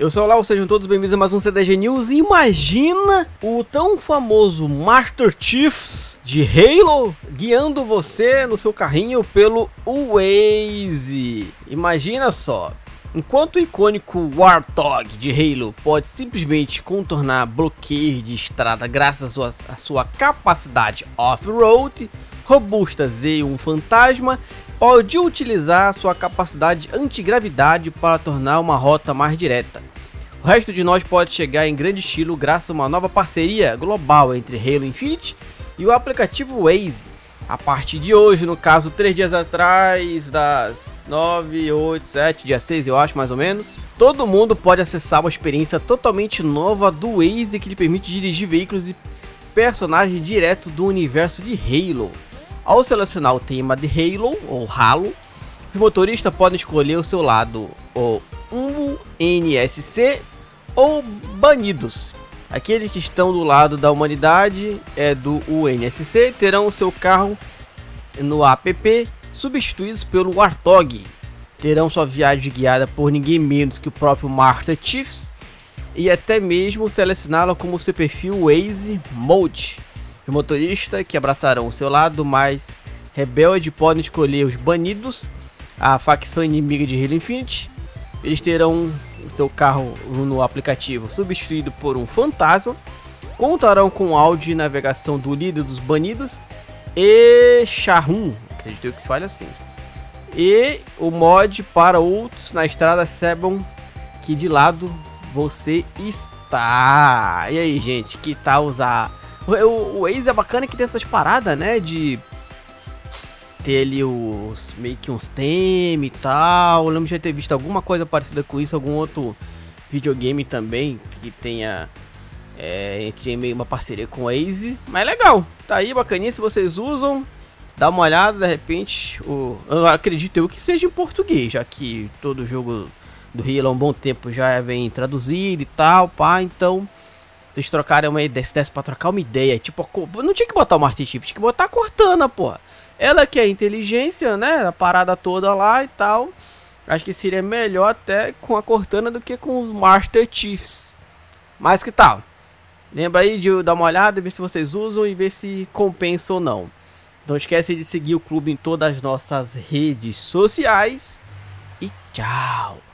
Eu sou o Lau, sejam todos bem-vindos a mais um CDG News. Imagina o tão famoso Master Chiefs de Halo guiando você no seu carrinho pelo Waze. Imagina só. Enquanto o icônico Warthog de Halo pode simplesmente contornar bloqueios de estrada graças à sua, à sua capacidade off-road, robusta Z1 Fantasma pode utilizar sua capacidade antigravidade para tornar uma rota mais direta. O resto de nós pode chegar em grande estilo graças a uma nova parceria global entre Halo Infinite e o aplicativo Waze. A partir de hoje, no caso, três dias atrás, das 9, 8, 7, dia 6 eu acho mais ou menos, todo mundo pode acessar uma experiência totalmente nova do Waze que lhe permite dirigir veículos e personagens direto do universo de Halo. Ao selecionar o tema de Halo ou Halo, os motoristas podem escolher o seu lado, o NSC ou banidos. Aqueles que estão do lado da humanidade é do UNSC terão o seu carro no app substituídos pelo Warthog. Terão sua viagem guiada por ninguém menos que o próprio Master Chiefs e até mesmo selecioná-la como seu perfil Waze Mode. Os motoristas que abraçarão o seu lado mais rebelde podem escolher os banidos, a facção inimiga de Halo Infinite. Eles terão o seu carro no aplicativo substituído por um fantasma, contarão com áudio de navegação do líder dos banidos e Shahun, acredito que se fale assim. E o mod para outros na estrada saibam que de lado você está. E aí, gente, que tal usar? O, o é bacana que tem essas paradas, né? De ter ali os meio que uns temas e tal. Eu lembro de ter visto alguma coisa parecida com isso, algum outro videogame também que tenha é, meio uma parceria com a Waze. Mas é legal, tá aí bacaninha se vocês usam. Dá uma olhada, de repente, o, eu acredito eu que seja em português, já que todo jogo do Rio há um bom tempo já vem traduzido e tal, pá, então vocês trocarem uma ideia, se desse pra trocar uma ideia, tipo, não tinha que botar o Martin Chip, tinha que botar a Cortana, porra. Ela que é inteligência, né? A parada toda lá e tal. Acho que seria melhor até com a Cortana do que com os Master Chiefs. Mas que tal? Lembra aí de dar uma olhada, ver se vocês usam e ver se compensa ou não. Não esquece de seguir o clube em todas as nossas redes sociais. E tchau!